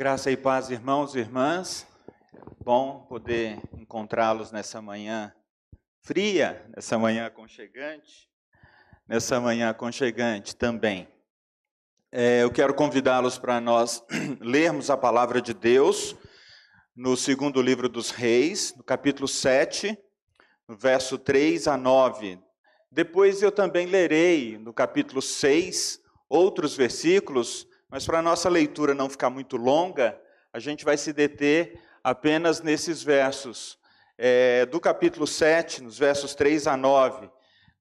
Graça e paz, irmãos e irmãs. Bom poder encontrá-los nessa manhã fria, nessa manhã aconchegante, nessa manhã aconchegante também. É, eu quero convidá-los para nós lermos a palavra de Deus no segundo livro dos Reis, no capítulo 7, no verso 3 a 9. Depois eu também lerei no capítulo 6 outros versículos mas para a nossa leitura não ficar muito longa, a gente vai se deter apenas nesses versos. É, do capítulo 7, nos versos 3 a 9,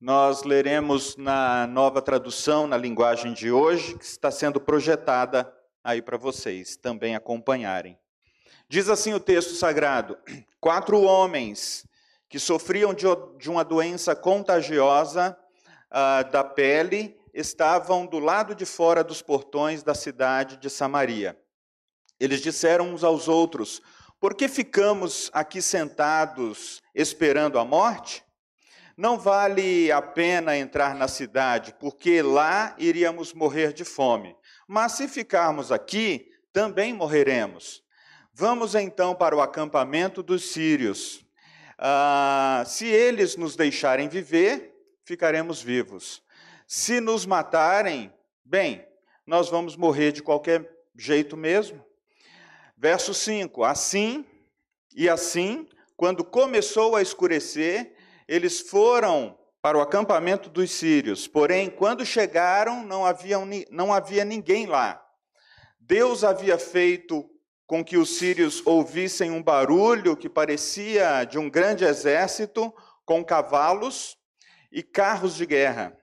nós leremos na nova tradução, na linguagem de hoje, que está sendo projetada aí para vocês também acompanharem. Diz assim o texto sagrado: Quatro homens que sofriam de, uma doença contagiosa uh, da pele estavam do lado de fora dos portões da cidade de Samaria. Eles disseram uns aos outros: Por que ficamos aqui sentados esperando a morte? Não vale a pena entrar na cidade, porque lá iríamos morrer de fome. Mas se ficarmos aqui, também morreremos. Vamos então para o acampamento dos sírios. Ah, se eles nos deixarem viver, ficaremos vivos. Se nos matarem, bem, nós vamos morrer de qualquer jeito mesmo. Verso 5: Assim e assim, quando começou a escurecer, eles foram para o acampamento dos sírios. Porém, quando chegaram, não havia, não havia ninguém lá. Deus havia feito com que os sírios ouvissem um barulho que parecia de um grande exército com cavalos e carros de guerra.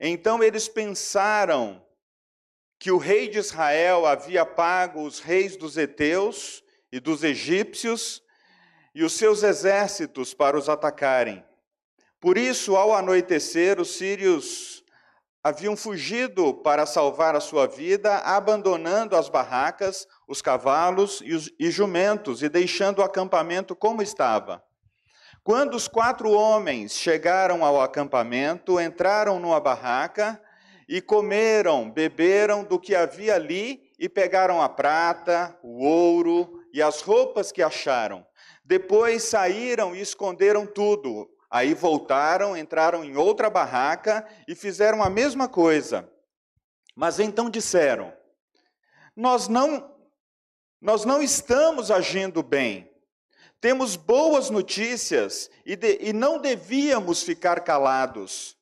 Então eles pensaram que o rei de Israel havia pago os reis dos heteus e dos egípcios e os seus exércitos para os atacarem. Por isso, ao anoitecer, os sírios haviam fugido para salvar a sua vida, abandonando as barracas, os cavalos e, os, e jumentos e deixando o acampamento como estava. Quando os quatro homens chegaram ao acampamento, entraram numa barraca e comeram, beberam do que havia ali e pegaram a prata, o ouro e as roupas que acharam. Depois saíram e esconderam tudo. Aí voltaram, entraram em outra barraca e fizeram a mesma coisa. Mas então disseram: Nós não nós não estamos agindo bem. Temos boas notícias e, de, e não devíamos ficar calados.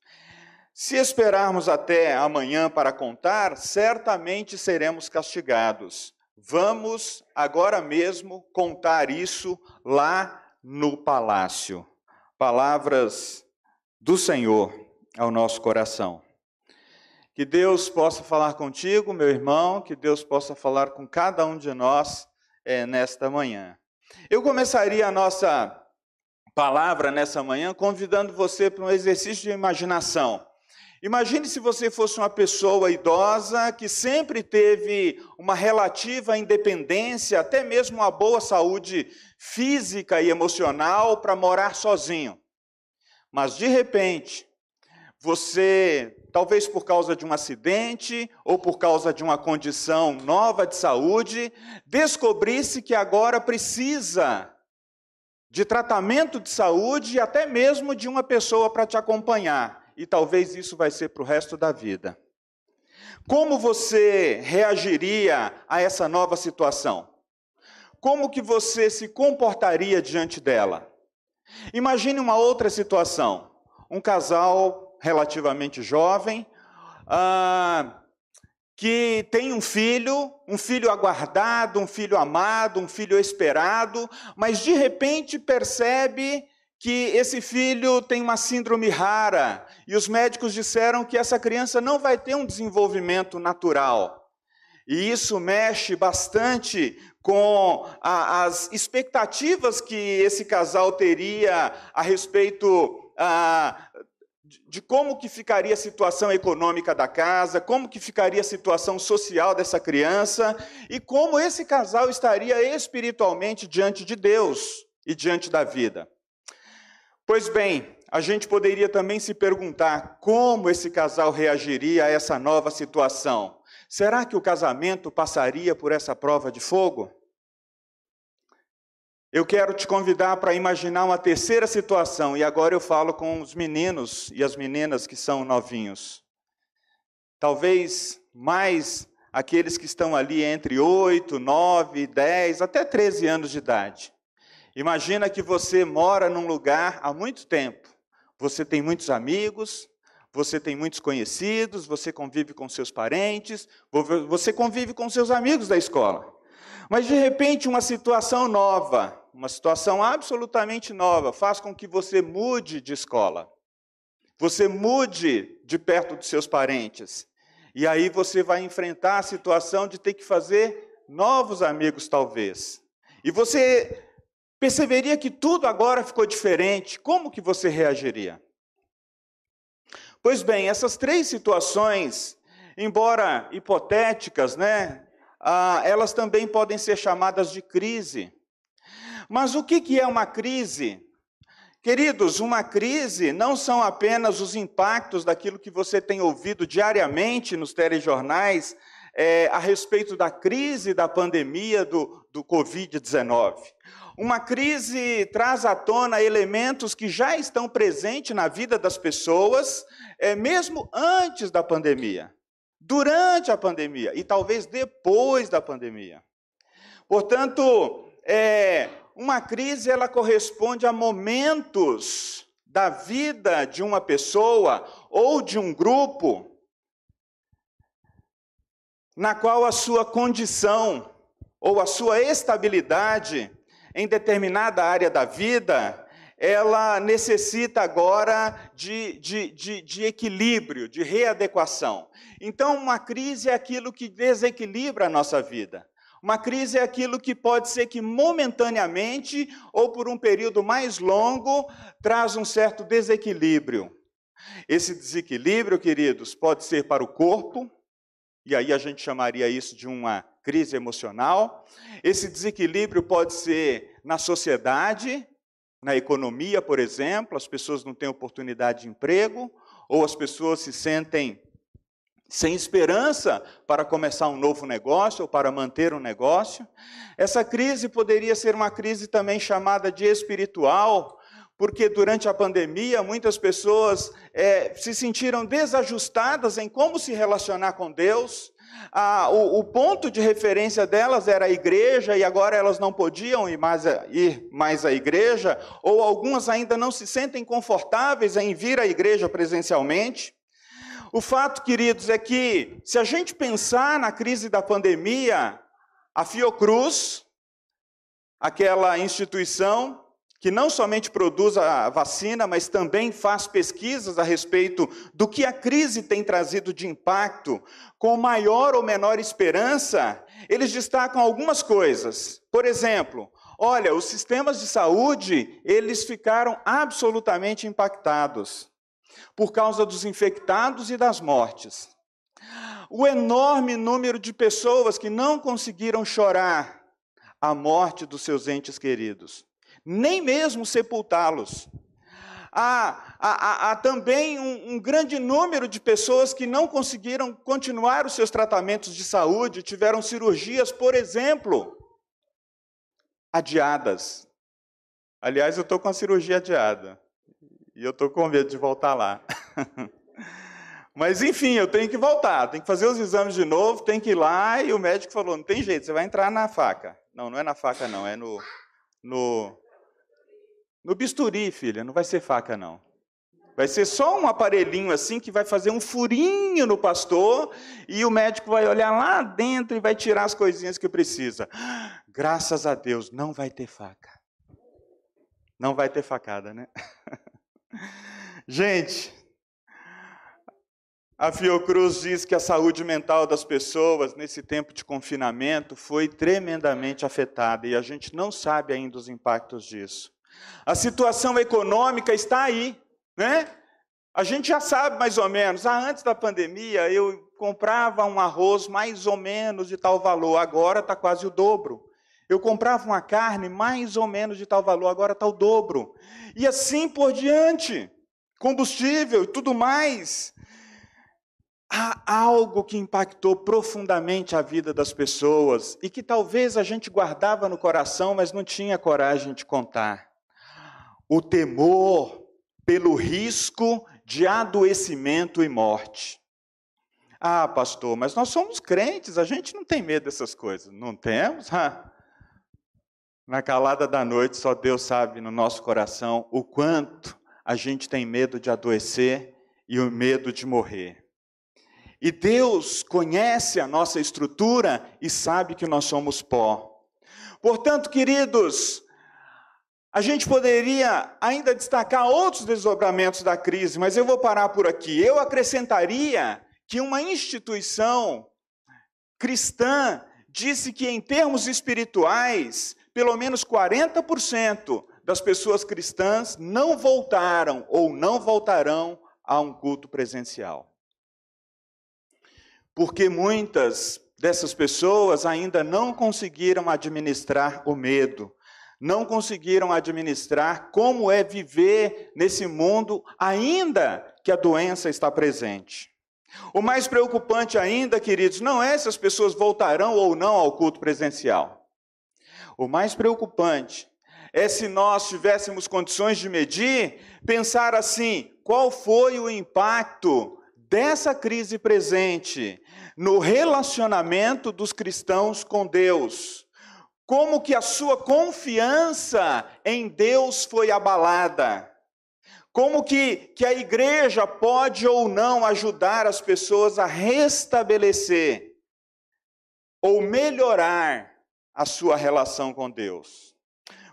Se esperarmos até amanhã para contar, certamente seremos castigados. Vamos agora mesmo contar isso lá no palácio. Palavras do Senhor ao nosso coração. Que Deus possa falar contigo, meu irmão, que Deus possa falar com cada um de nós é, nesta manhã. Eu começaria a nossa palavra nessa manhã convidando você para um exercício de imaginação. Imagine se você fosse uma pessoa idosa que sempre teve uma relativa independência, até mesmo uma boa saúde física e emocional para morar sozinho. Mas de repente, você, talvez por causa de um acidente ou por causa de uma condição nova de saúde, descobrisse que agora precisa de tratamento de saúde e até mesmo de uma pessoa para te acompanhar. E talvez isso vai ser para o resto da vida. Como você reagiria a essa nova situação? Como que você se comportaria diante dela? Imagine uma outra situação. Um casal relativamente jovem, ah, que tem um filho, um filho aguardado, um filho amado, um filho esperado, mas de repente percebe que esse filho tem uma síndrome rara e os médicos disseram que essa criança não vai ter um desenvolvimento natural. E isso mexe bastante com a, as expectativas que esse casal teria a respeito ah, de como que ficaria a situação econômica da casa, como que ficaria a situação social dessa criança e como esse casal estaria espiritualmente diante de Deus e diante da vida. Pois bem, a gente poderia também se perguntar como esse casal reagiria a essa nova situação. será que o casamento passaria por essa prova de fogo? Eu quero te convidar para imaginar uma terceira situação, e agora eu falo com os meninos e as meninas que são novinhos. Talvez mais aqueles que estão ali entre 8, 9, 10, até 13 anos de idade. Imagina que você mora num lugar há muito tempo. Você tem muitos amigos, você tem muitos conhecidos, você convive com seus parentes, você convive com seus amigos da escola. Mas de repente uma situação nova, uma situação absolutamente nova, faz com que você mude de escola. Você mude de perto dos seus parentes. E aí você vai enfrentar a situação de ter que fazer novos amigos, talvez. E você perceberia que tudo agora ficou diferente. Como que você reagiria? Pois bem, essas três situações, embora hipotéticas, né, ah, elas também podem ser chamadas de crise. Mas o que é uma crise? Queridos, uma crise não são apenas os impactos daquilo que você tem ouvido diariamente nos telejornais é, a respeito da crise da pandemia do, do Covid-19. Uma crise traz à tona elementos que já estão presentes na vida das pessoas, é, mesmo antes da pandemia, durante a pandemia e talvez depois da pandemia. Portanto, é, uma crise ela corresponde a momentos da vida de uma pessoa ou de um grupo na qual a sua condição ou a sua estabilidade em determinada área da vida, ela necessita agora de, de, de, de, equilíbrio, de readequação. Então, uma crise é aquilo que desequilibra a nossa vida. Uma crise é aquilo que pode ser que momentaneamente ou por um período mais longo traz um certo desequilíbrio. Esse desequilíbrio, queridos, pode ser para o corpo, e aí a gente chamaria isso de uma crise emocional. Esse desequilíbrio pode ser na sociedade, na economia, por exemplo, as pessoas não têm oportunidade de emprego, ou as pessoas se sentem sem esperança para começar um novo negócio ou para manter um negócio. Essa crise poderia ser uma crise também chamada de espiritual, porque durante a pandemia muitas pessoas é, se sentiram desajustadas em como se relacionar com Deus. O, o, ponto de referência delas era a igreja e agora elas não podiam ir mais, a, ir mais à igreja, ou algumas ainda não se sentem confortáveis em vir à igreja presencialmente. O fato, queridos, é que se a gente pensar na crise da pandemia, a Fiocruz, aquela instituição que não somente produz a vacina, mas também faz pesquisas a respeito do que a crise tem trazido de impacto, com maior ou menor esperança, eles destacam algumas coisas. Por exemplo, olha, os sistemas de saúde, eles ficaram absolutamente impactados por causa dos infectados e das mortes. O enorme número de pessoas que não conseguiram chorar a morte dos seus entes queridos, nem mesmo sepultá-los. Há, há, há, também um, um, grande número de pessoas que não conseguiram continuar os seus tratamentos de saúde, tiveram cirurgias, por exemplo, adiadas. Aliás, eu estou com a cirurgia adiada. E eu estou com medo de voltar lá. Mas enfim, eu tenho que voltar, tenho que fazer os exames de novo, tenho que ir lá, e o médico falou: não tem jeito, você vai entrar na faca. Não, não é na faca, não, é no, no, no bisturi, filha, não vai ser faca, não. Vai ser só um aparelhinho assim que vai fazer um furinho no pastor e o médico vai olhar lá dentro e vai tirar as coisinhas que precisa. Graças a Deus, não vai ter faca. Não vai ter facada, né? Gente, a Fiocruz diz que a saúde mental das pessoas nesse tempo de confinamento foi tremendamente afetada e a gente não sabe ainda os impactos disso. A situação econômica está aí, né? A gente já sabe mais ou menos. Ah, antes da pandemia eu comprava um arroz mais ou menos de tal valor, agora está quase o dobro. Eu comprava uma carne mais ou menos de tal valor, agora está o dobro. E assim por diante. Combustível e tudo mais. há algo que impactou profundamente a vida das pessoas e que talvez a gente guardava no coração, mas não tinha coragem de contar. O temor pelo risco de adoecimento e morte. Ah, pastor, mas nós somos crentes, a gente não tem medo dessas coisas. Não temos? Ah. Na calada da noite, só Deus sabe no nosso coração o quanto a gente tem medo de adoecer e o medo de morrer. E Deus conhece a nossa estrutura e sabe que nós somos pó. Portanto, queridos, a gente poderia ainda destacar outros desdobramentos da crise, mas eu vou parar por aqui. Eu acrescentaria que uma instituição cristã disse que, em termos espirituais, pelo menos 40% das pessoas cristãs não voltaram ou não voltarão a um culto presencial porque muitas dessas pessoas ainda não conseguiram administrar o medo, não conseguiram administrar como é viver nesse mundo, ainda que a doença está presente. O mais preocupante ainda, queridos, não é se as pessoas voltarão ou não ao culto presencial. O mais preocupante é se nós tivéssemos condições de medir, pensar assim: qual foi o impacto dessa crise presente no relacionamento dos cristãos com Deus. Como que a sua confiança em Deus foi abalada. Como que, que a igreja pode ou não ajudar as pessoas a restabelecer ou melhorar a sua relação com Deus.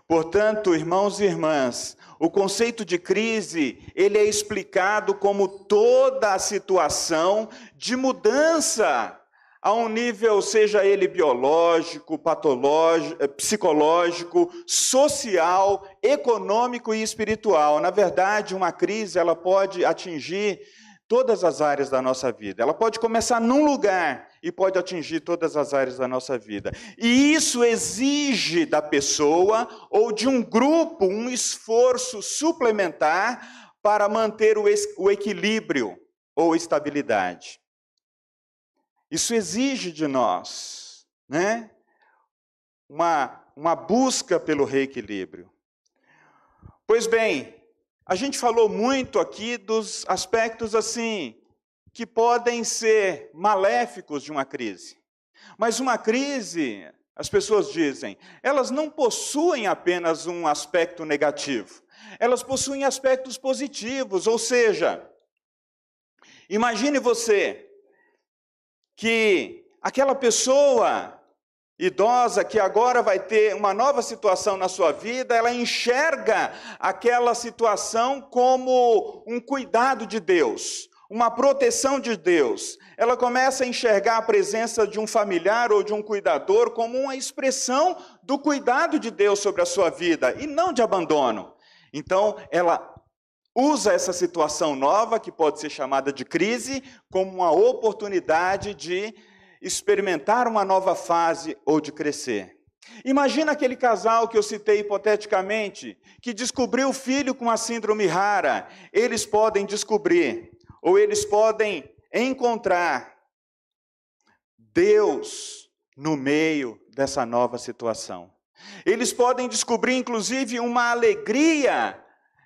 Portanto, irmãos e irmãs, o conceito de crise, ele é explicado como toda a situação de mudança a um nível, seja ele biológico, patológico, eh, psicológico, social, econômico e espiritual. Na verdade, uma crise ela pode atingir todas as áreas da nossa vida. Ela pode começar num lugar e pode atingir todas as áreas da nossa vida. E isso exige da pessoa ou de um grupo um esforço suplementar para manter o, equilíbrio ou estabilidade. Isso exige de nós, né? Uma, uma busca pelo reequilíbrio. Pois bem, a gente falou muito aqui dos aspectos assim que podem ser maléficos de uma crise. Mas uma crise, as pessoas dizem, elas não possuem apenas um aspecto negativo, elas possuem aspectos positivos, ou seja, imagine você que aquela pessoa idosa que agora vai ter uma nova situação na sua vida, ela enxerga aquela situação como um cuidado de Deus, uma proteção de Deus. Ela começa a enxergar a presença de um familiar ou de um cuidador como uma expressão do cuidado de Deus sobre a sua vida e não de abandono. Então, ela usa essa situação nova, que pode ser chamada de crise, como uma oportunidade de experimentar uma nova fase ou de crescer. Imagina aquele casal que eu citei hipoteticamente, que descobriu o filho com a síndrome rara. Eles podem descobrir ou eles podem encontrar Deus no meio dessa nova situação. Eles podem descobrir, inclusive, uma alegria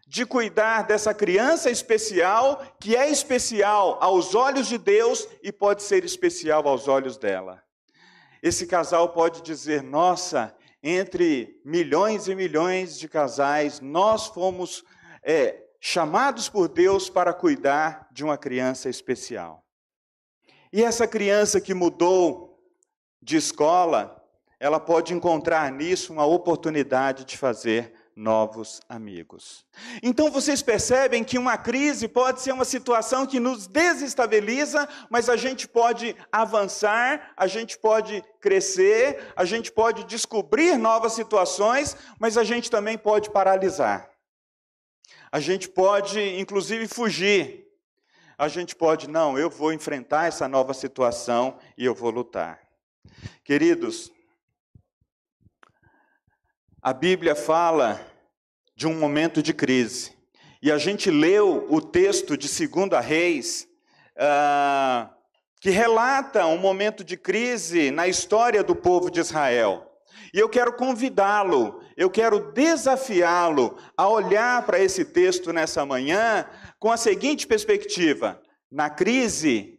de cuidar dessa criança especial, que é especial aos olhos de Deus e pode ser especial aos olhos dela. Esse casal pode dizer: Nossa, entre milhões e milhões de casais, nós fomos é, chamados por Deus para cuidar de uma criança especial. E essa criança que mudou de escola, ela pode encontrar nisso uma oportunidade de fazer novos amigos. Então vocês percebem que uma crise pode ser uma situação que nos desestabiliza, mas a gente pode avançar, a gente pode crescer, a gente pode descobrir novas situações, mas a gente também pode paralisar. A gente pode, inclusive, fugir. A gente pode, não, eu vou enfrentar essa nova situação e eu vou lutar. Queridos, a Bíblia fala de um momento de crise. E a gente leu o texto de 2 Reis, uh, que relata um momento de crise na história do povo de Israel. E eu quero convidá-lo, eu quero desafiá-lo a olhar para esse texto nessa manhã com a seguinte perspectiva: na crise,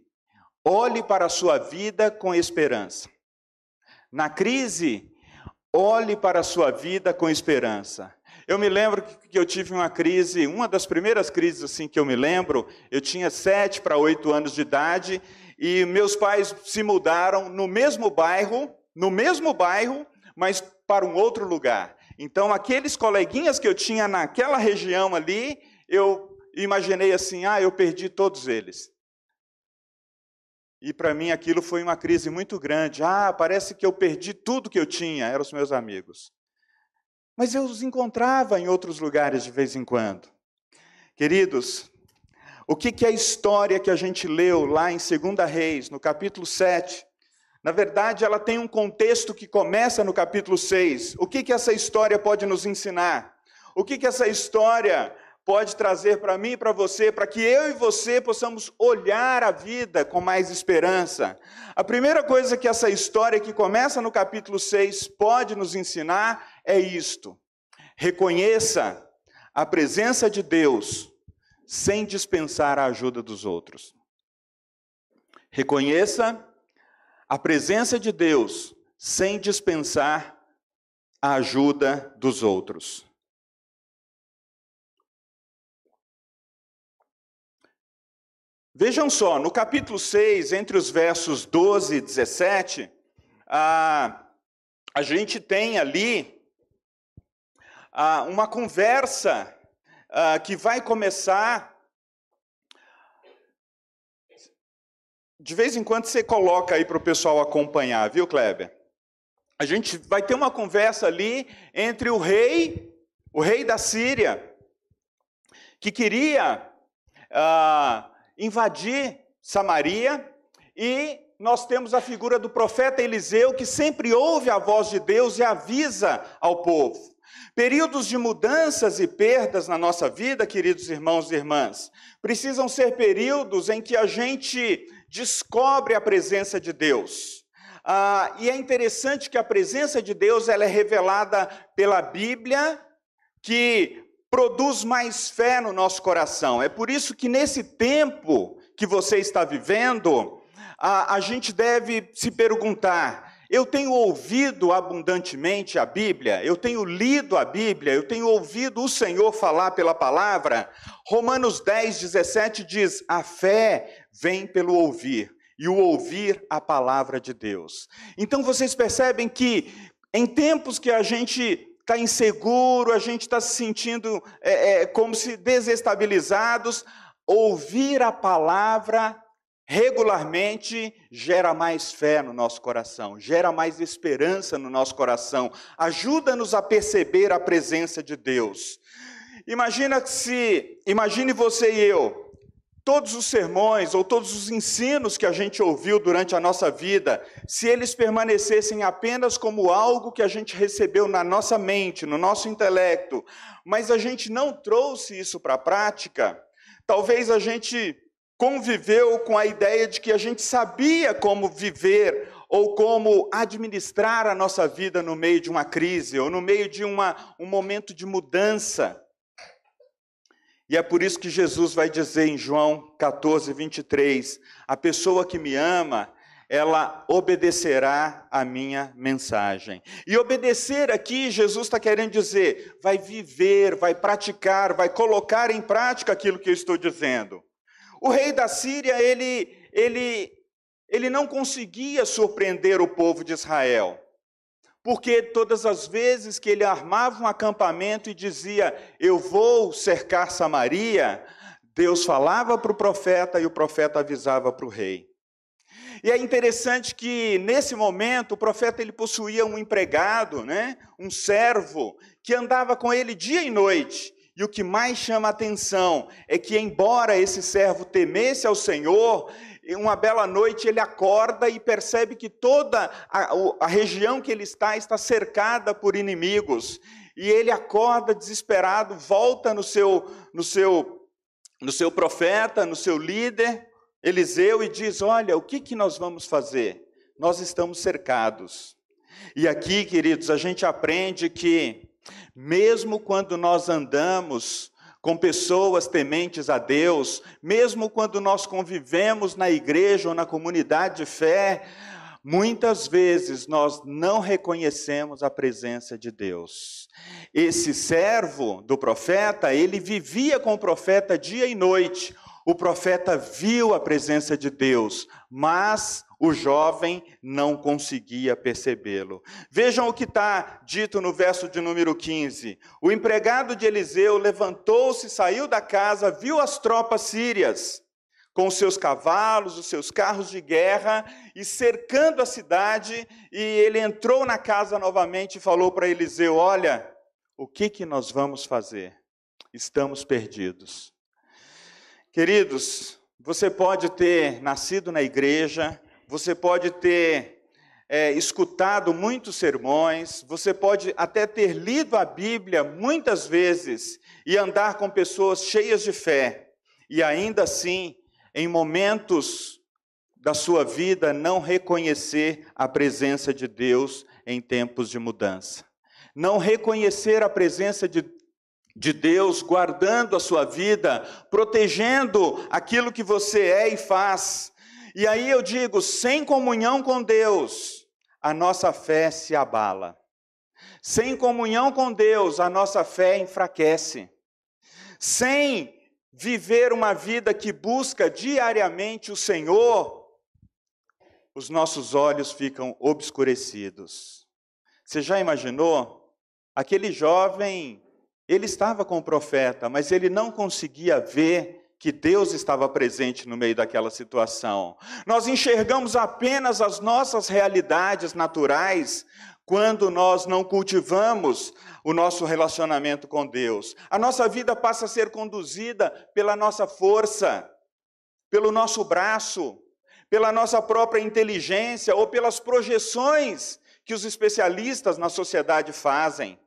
olhe para a sua vida com esperança. Na crise, olhe para a sua vida com esperança. Eu me lembro que eu tive uma crise, uma das primeiras crises assim que eu me lembro, eu tinha sete para oito anos de idade e meus pais se mudaram no mesmo bairro, no mesmo bairro, mas para um outro lugar. Então, aqueles coleguinhas que eu tinha naquela região ali, eu imaginei assim: ah, eu perdi todos eles. E para mim aquilo foi uma crise muito grande. Ah, parece que eu perdi tudo que eu tinha, eram os meus amigos. Mas eu os encontrava em outros lugares de vez em quando. Queridos, o que, que é a história que a gente leu lá em 2 Reis, no capítulo 7, na verdade, ela tem um contexto que começa no capítulo 6. O que, que essa história pode nos ensinar? O que, que essa história pode trazer para mim e para você, para que eu e você possamos olhar a vida com mais esperança? A primeira coisa que essa história que começa no capítulo 6 pode nos ensinar é isto: reconheça a presença de Deus sem dispensar a ajuda dos outros. Reconheça a presença de Deus sem dispensar a ajuda dos outros. Vejam só, no capítulo 6, entre os versos 12 e 17, a, a gente tem ali a, uma conversa a, que vai começar de vez em quando você coloca aí para o pessoal acompanhar, viu, Kleber? A gente vai ter uma conversa ali entre o rei, o rei da Síria, que queria ah, invadir Samaria, e nós temos a figura do profeta Eliseu, que sempre ouve a voz de Deus e avisa ao povo. Períodos de mudanças e perdas na nossa vida, queridos irmãos e irmãs, precisam ser períodos em que a gente descobre a presença de Deus. Ah, e é interessante que a presença de Deus ela é revelada pela Bíblia, que produz mais fé no nosso coração. É por isso que nesse tempo que você está vivendo, a, a gente deve se perguntar: eu tenho ouvido abundantemente a Bíblia, eu tenho lido a Bíblia, eu tenho ouvido o Senhor falar pela palavra. Romanos 10, 17 diz: a fé vem pelo ouvir, e o ouvir a palavra de Deus. Então vocês percebem que em tempos que a gente está inseguro, a gente está se sentindo é, é, como se desestabilizados, ouvir a palavra regularmente gera mais fé no nosso coração, gera mais esperança no nosso coração, ajuda-nos a perceber a presença de Deus. Imagina se, imagine você e eu, todos os sermões ou todos os ensinos que a gente ouviu durante a nossa vida, se eles permanecessem apenas como algo que a gente recebeu na nossa mente, no nosso intelecto, mas a gente não trouxe isso para a prática, talvez a gente conviveu com a ideia de que a gente sabia como viver ou como administrar a nossa vida no meio de uma crise ou no meio de uma, um momento de mudança. E é por isso que Jesus vai dizer em João 14, 23: A pessoa que me ama, ela obedecerá a minha mensagem. E obedecer aqui, Jesus está querendo dizer, vai viver, vai praticar, vai colocar em prática aquilo que eu estou dizendo. O rei da Síria, ele, ele, ele não conseguia surpreender o povo de Israel. Porque todas as vezes que ele armava um acampamento e dizia, eu vou cercar Samaria, Deus falava para o profeta e o profeta avisava para o rei. E é interessante que nesse momento o profeta ele possuía um empregado, né, um servo que andava com ele dia e noite. E o que mais chama a atenção é que, embora esse servo temesse ao Senhor, uma bela noite ele acorda e percebe que toda a, a, região que ele está está cercada por inimigos. E ele acorda desesperado, volta no seu, no seu, no seu profeta, no seu líder, Eliseu e diz: Olha, o que, que nós vamos fazer? Nós estamos cercados. E aqui, queridos, a gente aprende que, mesmo quando nós andamos com pessoas tementes a Deus, mesmo quando nós convivemos na igreja ou na comunidade de fé, muitas vezes nós não reconhecemos a presença de Deus. Esse servo do profeta, ele vivia com o profeta dia e noite. O profeta viu a presença de Deus, mas o jovem não conseguia percebê-lo. Vejam o que está dito no verso de número 15. O empregado de Eliseu levantou-se, saiu da casa, viu as tropas sírias com os seus cavalos, os seus carros de guerra, e cercando a cidade, e ele entrou na casa novamente e falou para Eliseu: Olha, o que, que nós vamos fazer? Estamos perdidos. Queridos, você pode ter nascido na igreja, você pode ter é, escutado muitos sermões, você pode até ter lido a Bíblia muitas vezes e andar com pessoas cheias de fé, e ainda assim, em momentos da sua vida, não reconhecer a presença de Deus em tempos de mudança. Não reconhecer a presença de de Deus, guardando a sua vida, protegendo aquilo que você é e faz, e aí eu digo, sem comunhão com Deus, a nossa fé se abala. Sem comunhão com Deus, a nossa fé enfraquece. Sem viver uma vida que busca diariamente o Senhor, os nossos olhos ficam obscurecidos. Você já imaginou? Aquele jovem, ele estava com o profeta, mas ele não conseguia ver que Deus estava presente no meio daquela situação. Nós enxergamos apenas as nossas realidades naturais quando nós não cultivamos o nosso relacionamento com Deus. A nossa vida passa a ser conduzida pela nossa força, pelo nosso braço, pela nossa própria inteligência ou pelas projeções que os especialistas na sociedade fazem.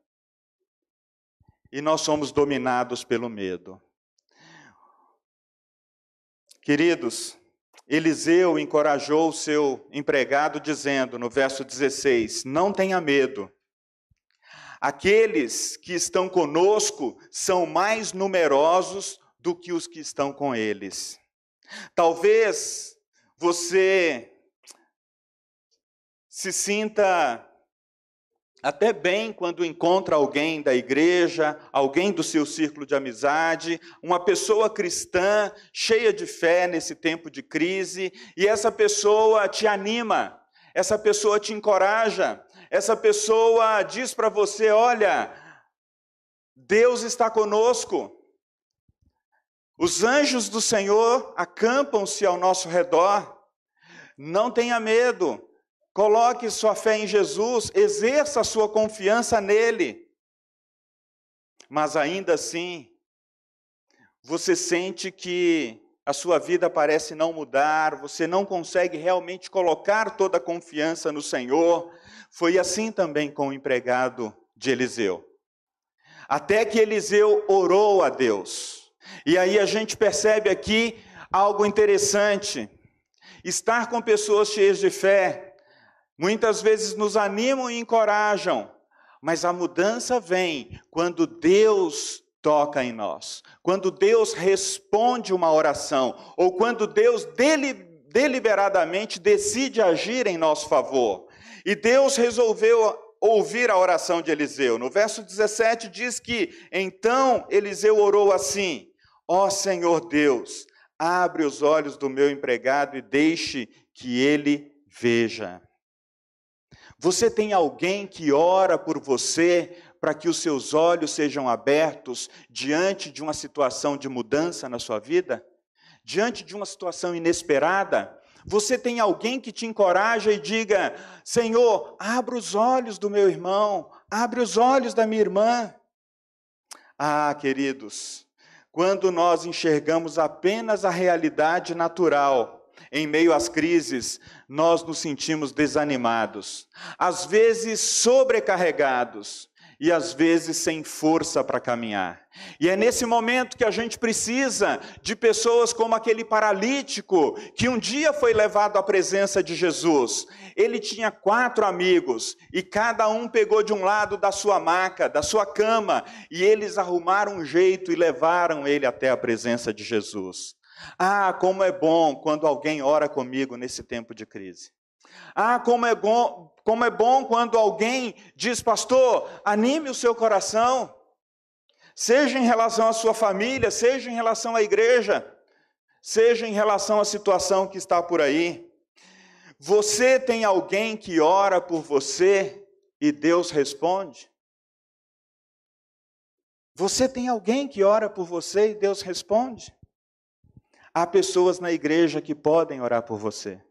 E nós somos dominados pelo medo. Queridos, Eliseu encorajou o seu empregado, dizendo no verso 16: Não tenha medo. Aqueles que estão conosco são mais numerosos do que os que estão com eles. Talvez você se sinta até bem quando encontra alguém da igreja, alguém do seu círculo de amizade, uma pessoa cristã, cheia de fé nesse tempo de crise, e essa pessoa te anima, essa pessoa te encoraja, essa pessoa diz para você: olha, Deus está conosco. Os anjos do Senhor acampam-se ao nosso redor. Não tenha medo, Coloque sua fé em Jesus, exerça sua confiança nele. Mas ainda assim, você sente que a sua vida parece não mudar, você não consegue realmente colocar toda a confiança no Senhor. Foi assim também com o empregado de Eliseu. Até que Eliseu orou a Deus. E aí a gente percebe aqui algo interessante. Estar com pessoas cheias de fé muitas vezes nos animam e encorajam, mas a mudança vem quando Deus toca em nós, quando Deus responde uma oração, ou quando Deus deliberadamente decide agir em nosso favor. E Deus resolveu ouvir a oração de Eliseu. No verso 17 diz que então Eliseu orou assim: Ó oh, Senhor Deus, abre os olhos do meu empregado e deixe que ele veja. Você tem alguém que ora por você para que os seus olhos sejam abertos diante de uma situação de mudança na sua vida? Diante de uma situação inesperada? Você tem alguém que te encoraja e diga: Senhor, abra os olhos do meu irmão, abre os olhos da minha irmã. Ah, queridos, quando nós enxergamos apenas a realidade natural, em meio às crises, nós nos sentimos desanimados, às vezes sobrecarregados. e às vezes sem força para caminhar. E é nesse momento que a gente precisa de pessoas como aquele paralítico que um dia foi levado à presença de Jesus. Ele tinha quatro amigos e cada um pegou de um lado da sua maca, da sua cama, e eles arrumaram um jeito e levaram ele até a presença de Jesus. Ah, como é bom quando alguém ora comigo nesse tempo de crise. Ah, como é bom, como é bom quando alguém diz, pastor, anime o seu coração, seja em relação à sua família, seja em relação à igreja, seja em relação à situação que está por aí. Você tem alguém que ora por você e Deus responde? Você tem alguém que ora por você e Deus responde? Há pessoas na igreja que podem orar por você.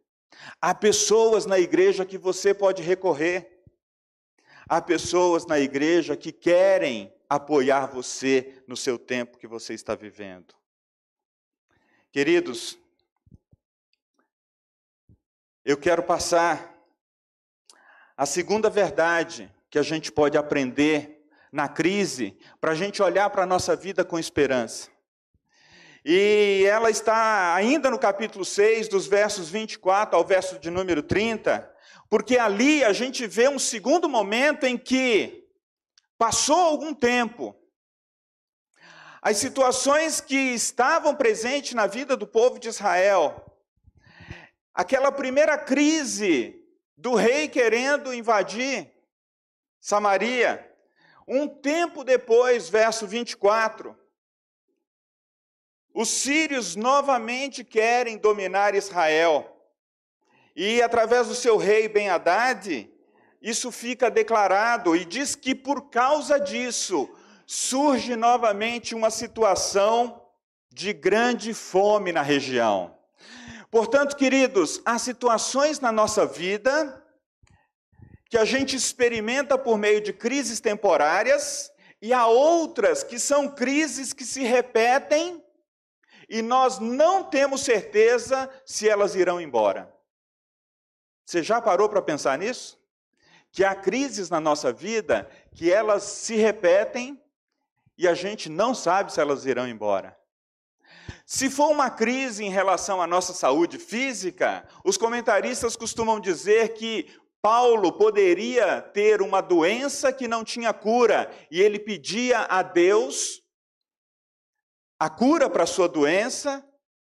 Há pessoas na igreja que você pode recorrer. Há pessoas na igreja que querem apoiar você no seu tempo que você está vivendo. Queridos, eu quero passar a segunda verdade que a gente pode aprender na crise, para a gente olhar para a nossa vida com esperança. E ela está ainda no capítulo 6, dos versos 24 ao verso de número 30, porque ali a gente vê um segundo momento em que passou algum tempo. As situações que estavam presentes na vida do povo de Israel, aquela primeira crise do rei querendo invadir Samaria, um tempo depois, verso 24, os sírios novamente querem dominar Israel. E através do seu rei Ben-Hadad, isso fica declarado e diz que por causa disso surge novamente uma situação de grande fome na região. Portanto, queridos, há situações na nossa vida que a gente experimenta por meio de crises temporárias e há outras que são crises que se repetem e nós não temos certeza se elas irão embora. Você já parou para pensar nisso? Que há crises na nossa vida que elas se repetem e a gente não sabe se elas irão embora. Se for uma crise em relação à nossa saúde física, os comentaristas costumam dizer que Paulo poderia ter uma doença que não tinha cura e ele pedia a Deus a cura para a sua doença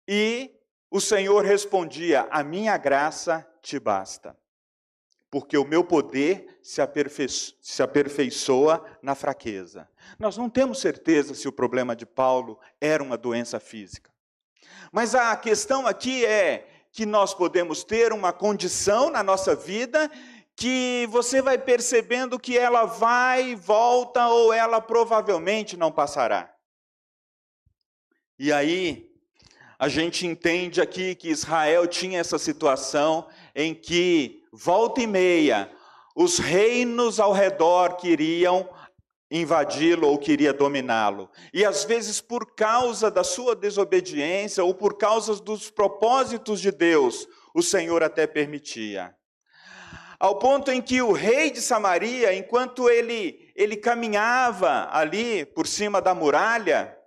e o Senhor respondia: A minha graça te basta, porque o meu poder se, se aperfeiçoa na fraqueza. Nós não temos certeza se o problema de Paulo era uma doença física. Mas a questão aqui é que nós podemos ter uma condição na nossa vida que você vai percebendo que ela vai e volta ou ela provavelmente não passará. E aí, a gente entende aqui que Israel tinha essa situação em que, volta e meia, os reinos ao redor queriam invadi-lo ou queria dominá-lo. E às vezes, por causa da sua desobediência ou por causa dos propósitos de Deus, o Senhor até permitia. Ao ponto em que o rei de Samaria, enquanto ele, ele caminhava ali por cima da muralha,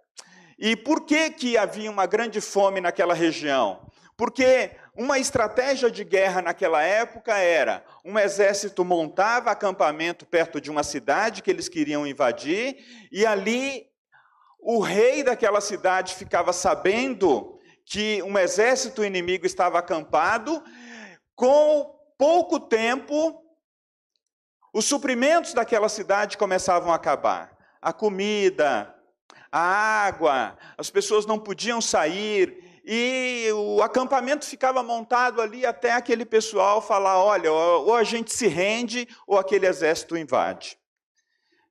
e por que, que havia uma grande fome naquela região? Porque uma estratégia de guerra naquela época era: um exército montava acampamento perto de uma cidade que eles queriam invadir, e ali o rei daquela cidade ficava sabendo que um exército inimigo estava acampado, com pouco tempo, os suprimentos daquela cidade começavam a acabar. A comida, a água, as pessoas não podiam sair, e o acampamento ficava montado ali até aquele pessoal falar: olha, ou a gente se rende, ou aquele exército invade.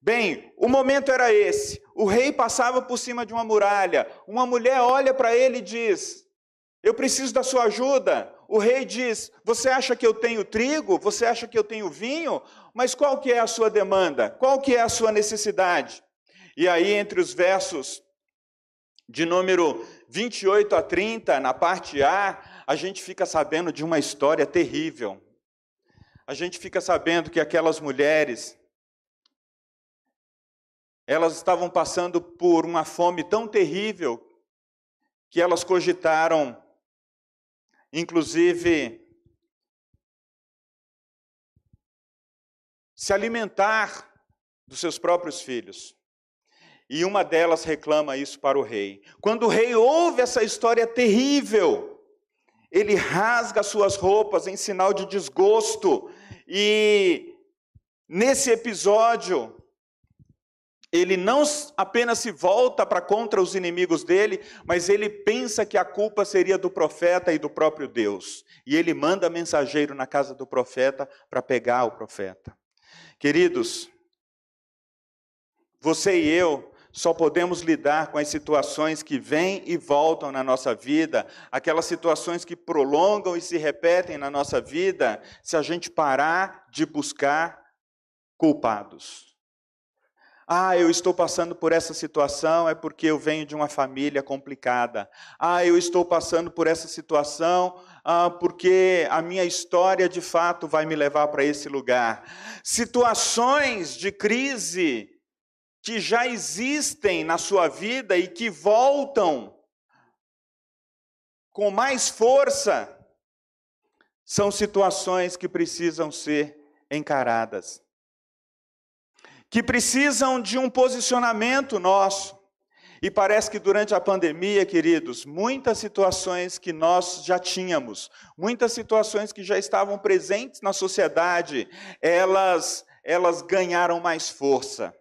Bem, o momento era esse. O rei passava por cima de uma muralha. Uma mulher olha para ele e diz: Eu preciso da sua ajuda. O rei diz: Você acha que eu tenho trigo? Você acha que eu tenho vinho? Mas qual que é a sua demanda? Qual que é a sua necessidade? E aí, entre os versos de número 28 a 30, na parte A, a gente fica sabendo de uma história terrível. A gente fica sabendo que aquelas mulheres, elas estavam passando por uma fome tão terrível que elas cogitaram, inclusive, se alimentar dos seus próprios filhos. E uma delas reclama isso para o rei. Quando o rei ouve essa história terrível, ele rasga suas roupas em sinal de desgosto. E nesse episódio, ele não apenas se volta para contra os inimigos dele, mas ele pensa que a culpa seria do profeta e do próprio Deus. E ele manda mensageiro na casa do profeta para pegar o profeta. Queridos, você e eu só podemos lidar com as situações que vêm e voltam na nossa vida, aquelas situações que prolongam e se repetem na nossa vida, se a gente parar de buscar culpados. Ah, eu estou passando por essa situação é porque eu venho de uma família complicada. Ah, eu estou passando por essa situação ah, porque a minha história de fato vai me levar para esse lugar. Situações de crise que já existem na sua vida e que voltam com mais força, são situações que precisam ser encaradas, que precisam de um posicionamento nosso. E parece que durante a pandemia, queridos, muitas situações que nós já tínhamos, muitas situações que já estavam presentes na sociedade, elas elas ganharam mais força.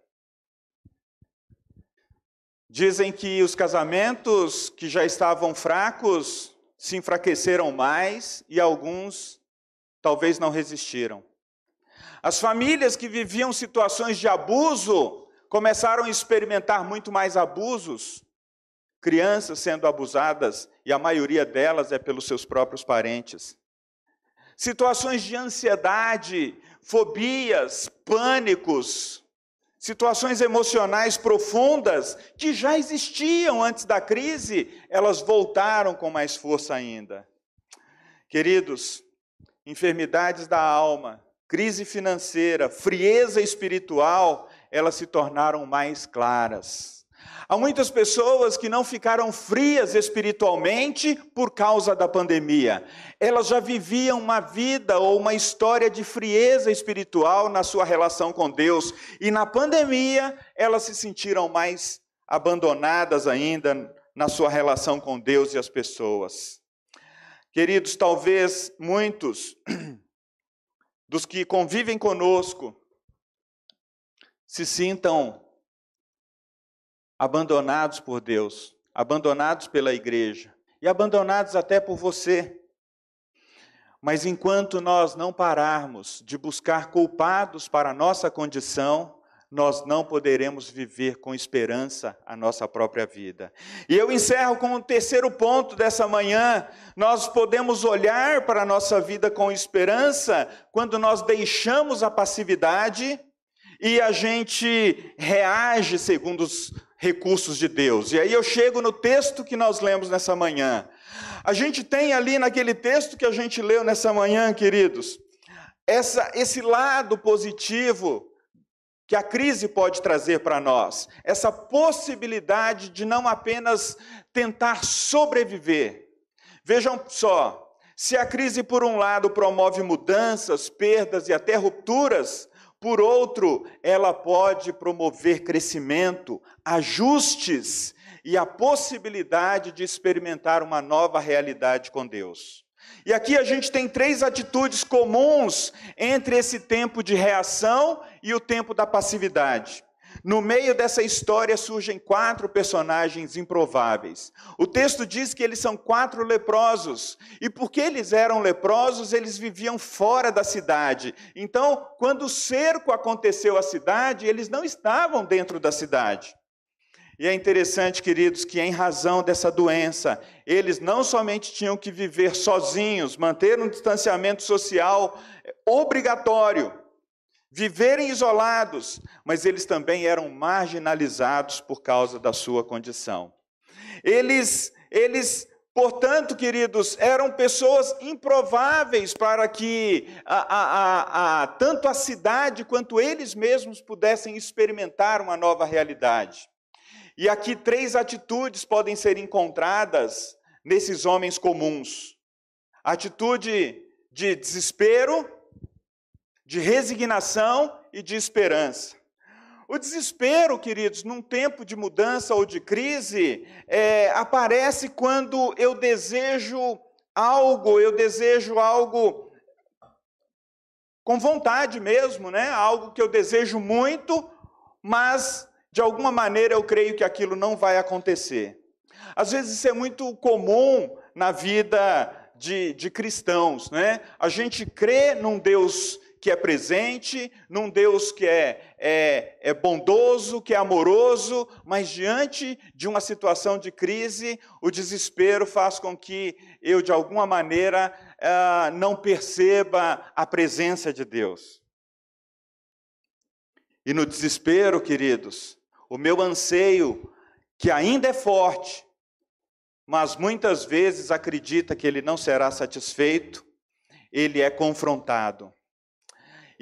Dizem que os casamentos que já estavam fracos se enfraqueceram mais e alguns talvez não resistiram. As famílias que viviam situações de abuso começaram a experimentar muito mais abusos. Crianças sendo abusadas, e a maioria delas é pelos seus próprios parentes. Situações de ansiedade, fobias, pânicos, situações emocionais profundas que já existiam antes da crise, elas voltaram com mais força ainda. Queridos, enfermidades da alma, crise financeira, frieza espiritual, elas se tornaram mais claras. Há muitas pessoas que não ficaram frias espiritualmente por causa da pandemia. Elas já viviam uma vida ou uma história de frieza espiritual na sua relação com Deus. E na pandemia, elas se sentiram mais abandonadas ainda na sua relação com Deus e as pessoas. Queridos, talvez muitos dos que convivem conosco se sintam abandonados por Deus, abandonados pela igreja e abandonados até por você. Mas enquanto nós não pararmos de buscar culpados para a nossa condição, nós não poderemos viver com esperança a nossa própria vida. E eu encerro com o terceiro ponto dessa manhã. Nós podemos olhar para a nossa vida com esperança quando nós deixamos a passividade e a gente reage segundo os recursos de Deus. E aí eu chego no texto que nós lemos nessa manhã. A gente tem ali naquele texto que a gente leu nessa manhã, queridos, essa, esse lado positivo que a crise pode trazer para nós, essa possibilidade de não apenas tentar sobreviver. Vejam só, se a crise, por um lado, promove mudanças, perdas e até rupturas, por outro, ela pode promover crescimento, ajustes e a possibilidade de experimentar uma nova realidade com Deus. E aqui a gente tem três atitudes comuns entre esse tempo de reação e o tempo da passividade. No meio dessa história surgem quatro personagens improváveis. O texto diz que eles são quatro leprosos, e porque eles eram leprosos, eles viviam fora da cidade. Então, quando o cerco aconteceu à cidade, eles não estavam dentro da cidade. E é interessante, queridos, que em razão dessa doença, eles não somente tinham que viver sozinhos, manter um distanciamento social obrigatório, viverem isolados, mas eles também eram marginalizados por causa da sua condição. Eles, eles Portanto, queridos, eram pessoas improváveis para que a, a, a, tanto a cidade quanto eles mesmos pudessem experimentar uma nova realidade. E aqui três atitudes podem ser encontradas nesses homens comuns: atitude de desespero, de resignação e de esperança. O desespero, queridos, num tempo de mudança ou de crise, é, aparece quando eu desejo algo, eu desejo algo com vontade mesmo, né? Algo que eu desejo muito, mas de alguma maneira eu creio que aquilo não vai acontecer. Às vezes isso é muito comum na vida de, de cristãos, né? A gente crê num Deus que é presente, num Deus que é, é, é, bondoso, que é amoroso, mas diante de uma situação de crise, o desespero faz com que eu, de alguma maneira, uh, não perceba a presença de Deus. E no desespero, queridos, o meu anseio, que ainda é forte, mas muitas vezes acredita que ele não será satisfeito, ele é confrontado.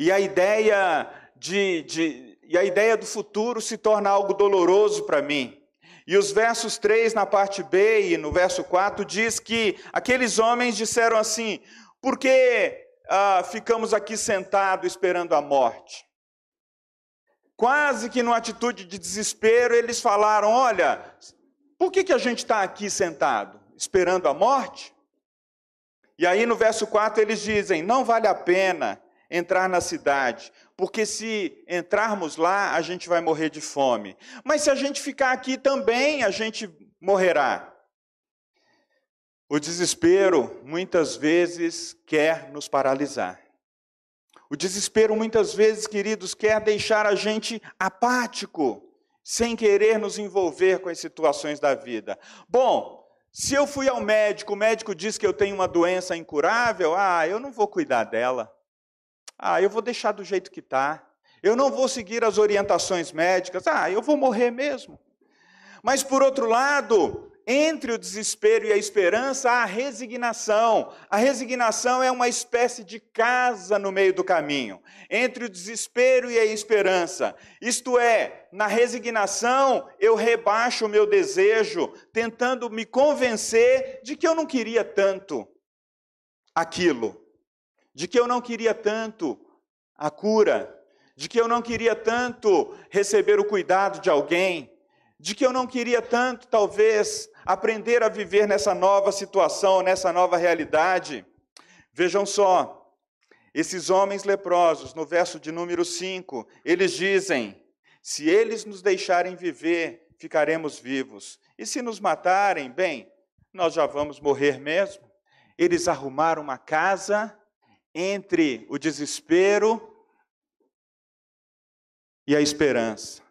E a ideia de, de, e a ideia do futuro se torna algo doloroso para mim. E os versos 3 na parte B e no verso 4 diz que aqueles homens disseram assim: por que ah, ficamos aqui sentados esperando a morte? Quase que numa atitude de desespero, eles falaram: olha, por que, que a gente está aqui sentado? Esperando a morte? E aí no verso 4 eles dizem: não vale a pena entrar na cidade, porque se entrarmos lá, a gente vai morrer de fome. Mas se a gente ficar aqui também, a gente morrerá. O desespero muitas vezes quer nos paralisar. O desespero muitas vezes, queridos, quer deixar a gente apático, sem querer nos envolver com as situações da vida. Bom, se eu fui ao médico, o médico diz que eu tenho uma doença incurável, ah, eu não vou cuidar dela. Ah, eu vou deixar do jeito que está. Eu não vou seguir as orientações médicas. Ah, eu vou morrer mesmo. Mas, por outro lado, entre o desespero e a esperança, há a resignação. A resignação é uma espécie de casa no meio do caminho, entre o desespero e a esperança. Isto é, na resignação, eu rebaixo o meu desejo, tentando me convencer de que eu não queria tanto aquilo de que eu não queria tanto a cura, de que eu não queria tanto receber o cuidado de alguém, de que eu não queria tanto, talvez, aprender a viver nessa nova situação, nessa nova realidade. Vejam só, esses homens leprosos, no verso de número 5, eles dizem: se eles nos deixarem viver, ficaremos vivos, e se nos matarem, bem, nós já vamos morrer mesmo. Eles arrumaram uma casa entre o desespero e a esperança.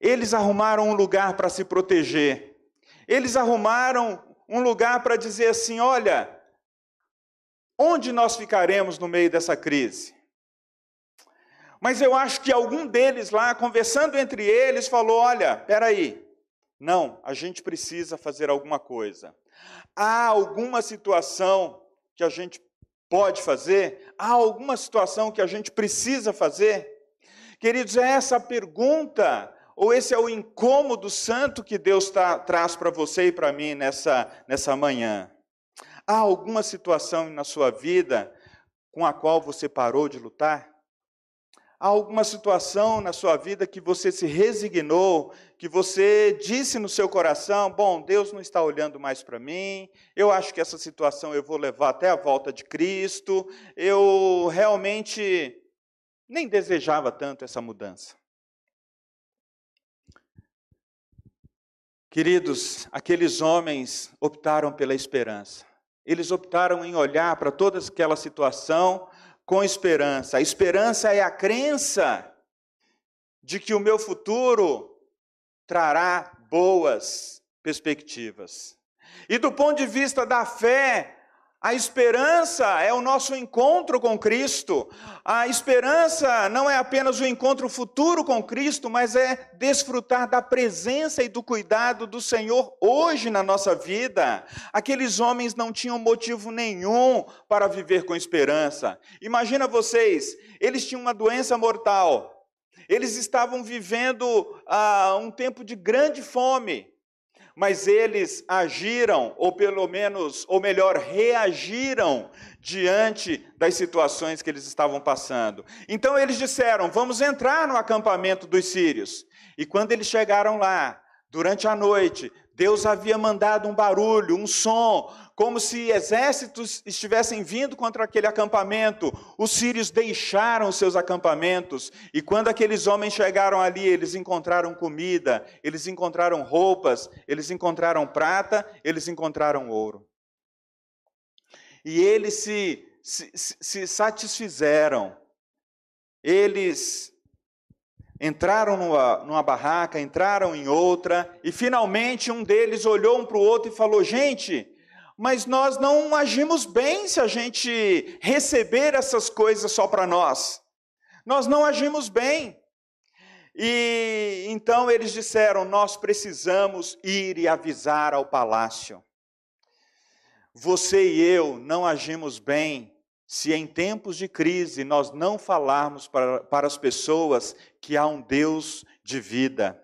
Eles arrumaram um lugar para se proteger. Eles arrumaram um lugar para dizer assim: olha, onde nós ficaremos no meio dessa crise? Mas eu acho que algum deles lá, conversando entre eles, falou: olha, peraí, não, a gente precisa fazer alguma coisa. Há alguma situação que a gente pode fazer? Há alguma situação que a gente precisa fazer? Queridos, é essa a pergunta, ou esse é o incômodo santo que Deus tá, traz para você e para mim nessa, nessa manhã? Há alguma situação na sua vida com a qual você parou de lutar? Há alguma situação na sua vida que você se resignou, que você disse no seu coração: bom, Deus não está olhando mais para mim, eu acho que essa situação eu vou levar até a volta de Cristo, eu realmente nem desejava tanto essa mudança. Queridos, aqueles homens optaram pela esperança. Eles optaram em olhar para toda aquela situação com esperança. A esperança é a crença de que o meu futuro trará boas perspectivas. E do ponto de vista da fé, A esperança é o nosso encontro com Cristo. A esperança não é apenas o encontro futuro com Cristo, mas é desfrutar da presença e do cuidado do Senhor hoje na nossa vida. Aqueles homens não tinham motivo nenhum para viver com esperança. Imagina vocês, eles tinham uma doença mortal. Eles estavam vivendo ah, um tempo de grande fome mas eles agiram, ou pelo menos, ou melhor, reagiram diante das situações que eles estavam passando. Então eles disseram: Vamos entrar no acampamento dos sírios. E quando eles chegaram lá, durante a noite, Deus havia mandado um barulho, um som, como se exércitos estivessem vindo contra aquele acampamento. Os sírios deixaram seus acampamentos, e quando aqueles homens chegaram ali, eles encontraram comida, eles encontraram roupas, eles encontraram prata, eles encontraram ouro. E eles se, se, se satisfizeram, eles entraram numa, numa, barraca, entraram em outra, e finalmente um deles olhou um para o outro e falou: Gente, mas nós não agimos bem se a gente receber essas coisas só para nós. Nós não agimos bem. E então eles disseram: Nós precisamos ir e avisar ao palácio. Você e eu não agimos bem se em tempos de crise nós não falarmos para, para as pessoas que há um Deus de vida,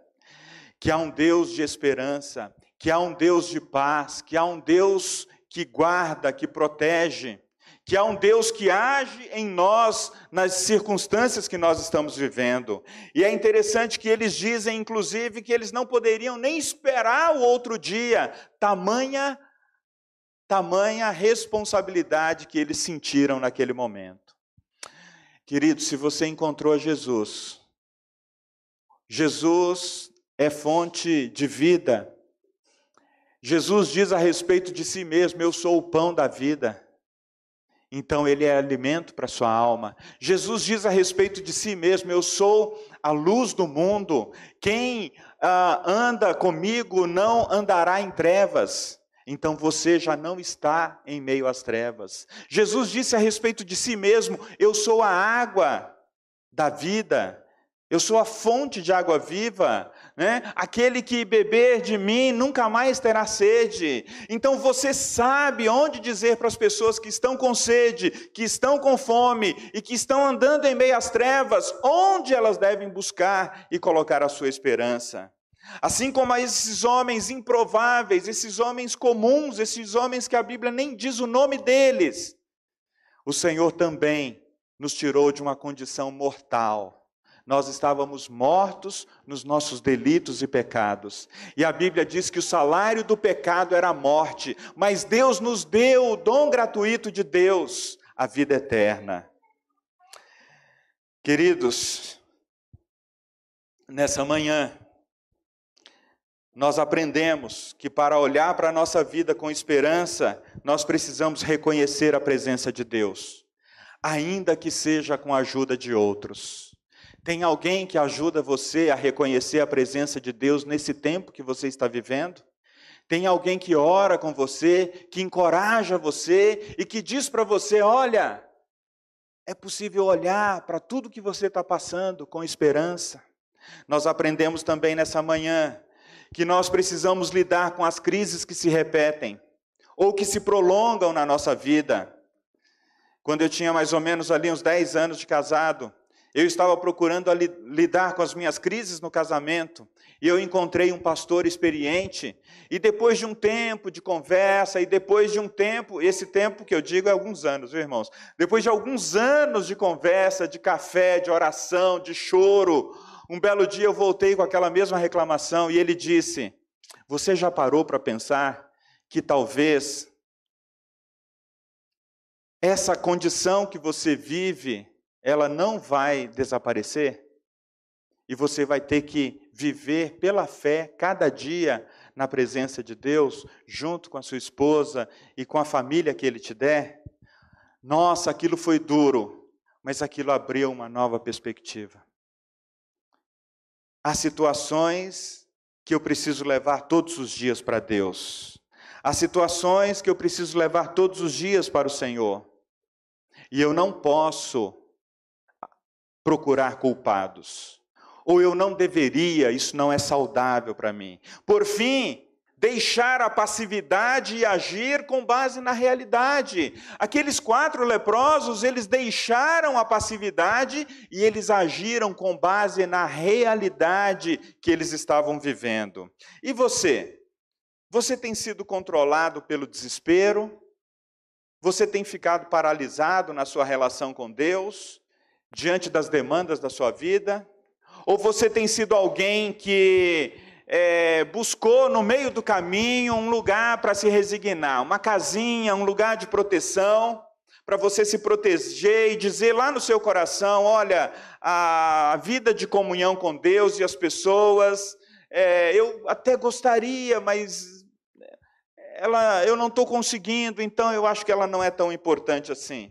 que há um Deus de esperança, que há um Deus de paz, que há um Deus que guarda, que protege, que há um Deus que age em nós nas circunstâncias que nós estamos vivendo. E é interessante que eles dizem, inclusive, que eles não poderiam nem esperar o outro dia, tamanha tamanha responsabilidade que eles sentiram naquele momento. Querido, se você encontrou Jesus, Jesus é fonte de vida, Jesus diz a respeito de si mesmo: Eu sou o pão da vida. Então ele é alimento para sua alma. Jesus diz a respeito de si mesmo: Eu sou a luz do mundo. Quem ah, anda comigo não andará em trevas. Então você já não está em meio às trevas. Jesus disse a respeito de si mesmo: Eu sou a água da vida. Eu sou a fonte de água viva, né? Aquele que beber de mim nunca mais terá sede. Então você sabe onde dizer para as pessoas que estão com sede, que estão com fome e que estão andando em meio às trevas, onde elas devem buscar e colocar a sua esperança. Assim como a esses homens improváveis, esses homens comuns, esses homens que a Bíblia nem diz o nome deles, o Senhor também nos tirou de uma condição mortal nós estávamos mortos nos nossos delitos e pecados. E a Bíblia diz que o salário do pecado era a morte, mas Deus nos deu o dom gratuito de Deus, a vida eterna. Queridos, nessa manhã, nós aprendemos que para olhar para a nossa vida com esperança, nós precisamos reconhecer a presença de Deus, ainda que seja com a ajuda de outros. Tem alguém que ajuda você a reconhecer a presença de Deus nesse tempo que você está vivendo? Tem alguém que ora com você, que encoraja você e que diz para você: olha, é possível olhar para tudo que você está passando com esperança. Nós aprendemos também nessa manhã que nós precisamos lidar com as crises que se repetem ou que se prolongam na nossa vida. Quando eu tinha mais ou menos ali uns 10 anos de casado, eu estava procurando lidar com as minhas crises no casamento e eu encontrei um pastor experiente. E depois de um tempo de conversa, e depois de um tempo, esse tempo que eu digo é alguns anos, viu, irmãos? Depois de alguns anos de conversa, de café, de oração, de choro, um belo dia eu voltei com aquela mesma reclamação e ele disse: Você já parou para pensar que talvez essa condição que você vive ela não vai desaparecer e você vai ter que viver pela fé cada dia na presença de Deus, junto com a sua esposa e com a família que Ele te der. Nossa, aquilo foi duro, mas aquilo abriu uma nova perspectiva. Há situações que eu preciso levar todos os dias para Deus. Há situações que eu preciso levar todos os dias para o Senhor. E eu não posso procurar culpados. Ou eu não deveria, isso não é saudável para mim. Por fim, deixar a passividade e agir com base na realidade. Aqueles quatro leprosos, eles deixaram a passividade e eles agiram com base na realidade que eles estavam vivendo. E você? Você tem sido controlado pelo desespero? Você tem ficado paralisado na sua relação com Deus, diante das demandas da sua vida? Ou você tem sido alguém que é, buscou no meio do caminho um lugar para se resignar, uma casinha, um lugar de proteção, para você se proteger e dizer lá no seu coração: olha, a vida de comunhão com Deus e as pessoas, é, eu até gostaria, mas ela, eu não estou conseguindo, então eu acho que ela não é tão importante assim.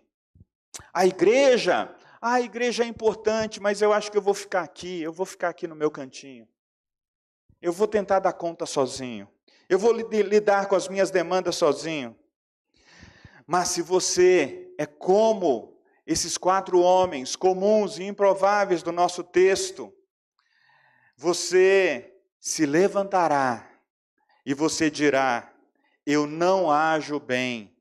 A igreja, a igreja é importante, mas eu acho que eu vou ficar aqui, eu vou ficar aqui no meu cantinho. Eu vou tentar dar conta sozinho. Eu vou lidar com as minhas demandas sozinho. Mas se você é como esses quatro homens comuns e improváveis do nosso texto, você se levantará e você dirá: Eu não ajo bem,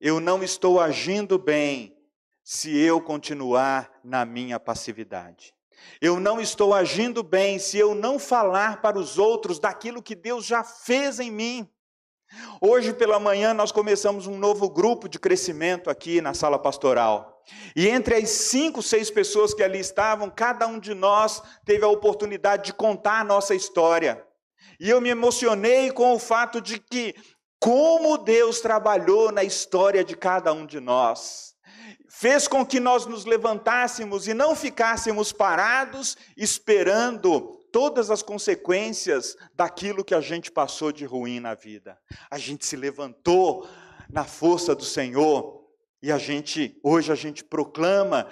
eu não estou agindo bem se eu continuar na minha passividade. Eu não estou agindo bem se eu não falar para os outros daquilo que Deus já fez em mim. Hoje pela manhã nós começamos um novo grupo de crescimento aqui na sala pastoral. E entre as cinco, seis pessoas que ali estavam, cada um de nós teve a oportunidade de contar a nossa história. E eu me emocionei com o fato de que como Deus trabalhou na história de cada um de nós fez com que nós nos levantássemos e não ficássemos parados esperando todas as consequências daquilo que a gente passou de ruim na vida. A gente se levantou na força do Senhor e a gente hoje a gente proclama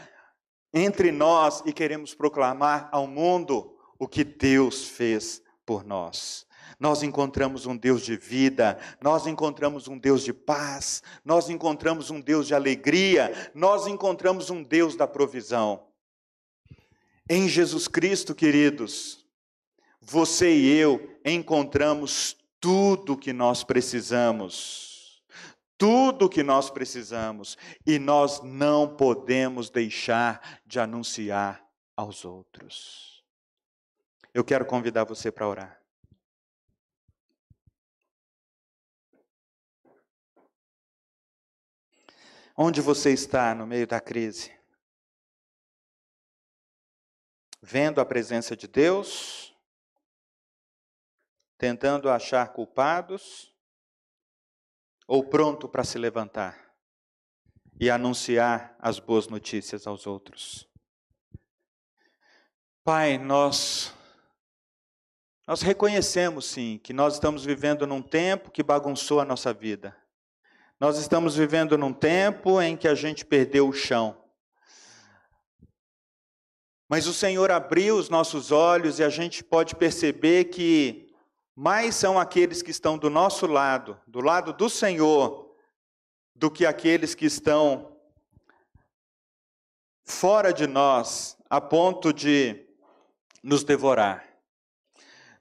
entre nós e queremos proclamar ao mundo o que Deus fez por nós nós encontramos um Deus de vida, nós encontramos um Deus de paz, nós encontramos um Deus de alegria, nós encontramos um Deus da provisão. Em Jesus Cristo, queridos, você e eu encontramos tudo que nós precisamos. Tudo que nós precisamos. E nós não podemos deixar de anunciar aos outros. Eu quero convidar você para orar. Onde você está no meio da crise? Vendo a presença de Deus? Tentando achar culpados? Ou pronto para se levantar e anunciar as boas notícias aos outros? Pai, nós nós reconhecemos sim que nós estamos vivendo num tempo que bagunçou a nossa vida. Nós estamos vivendo num tempo em que a gente perdeu o chão. Mas o Senhor abriu os nossos olhos e a gente pode perceber que mais são aqueles que estão do nosso lado, do lado do Senhor, do que aqueles que estão fora de nós, a ponto de nos devorar.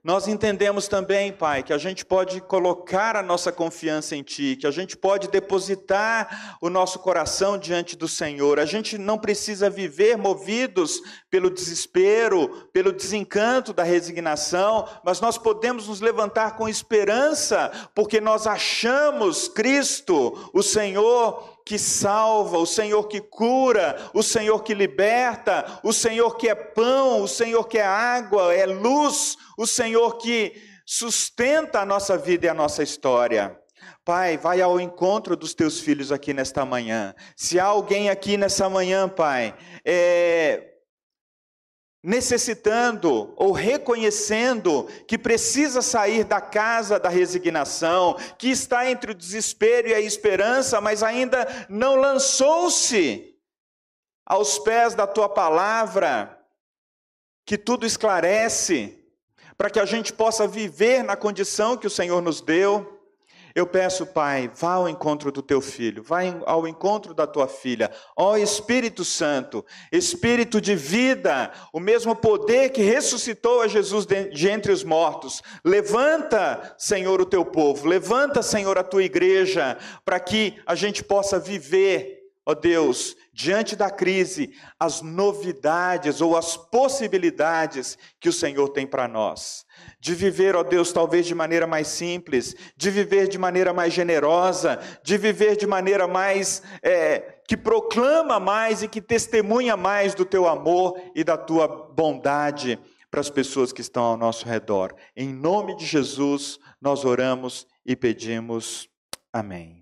Nós entendemos também, Pai, que a gente pode colocar a nossa confiança em Ti, que a gente pode depositar o nosso coração diante do Senhor. A gente não precisa viver movidos pelo desespero, pelo desencanto da resignação, mas nós podemos nos levantar com esperança, porque nós achamos Cristo, o Senhor, que salva, o Senhor que cura, o Senhor que liberta, o Senhor que é pão, o Senhor que é água, é luz, o Senhor que sustenta a nossa vida e a nossa história. Pai, vai ao encontro dos teus filhos aqui nesta manhã. Se há alguém aqui nessa manhã, Pai, é, necessitando ou reconhecendo que precisa sair da casa da resignação, que está entre o desespero e a esperança, mas ainda não lançou-se aos pés da tua palavra, que tudo esclarece, para que a gente possa viver na condição que o Senhor nos deu. Eu peço, Pai, vá ao encontro do teu filho, vá ao encontro da tua filha. Ó Espírito Santo, Espírito de vida, o mesmo poder que ressuscitou a Jesus de entre os mortos. Levanta, Senhor, o teu povo, levanta, Senhor, a tua igreja, para que a gente possa viver, ó Deus, diante da crise, as novidades ou as possibilidades que o Senhor tem para nós. De viver, ó Deus, talvez de maneira mais simples, de viver de maneira mais generosa, de viver de maneira mais. É, que proclama mais e que testemunha mais do teu amor e da tua bondade para as pessoas que estão ao nosso redor. Em nome de Jesus, nós oramos e pedimos. Amém.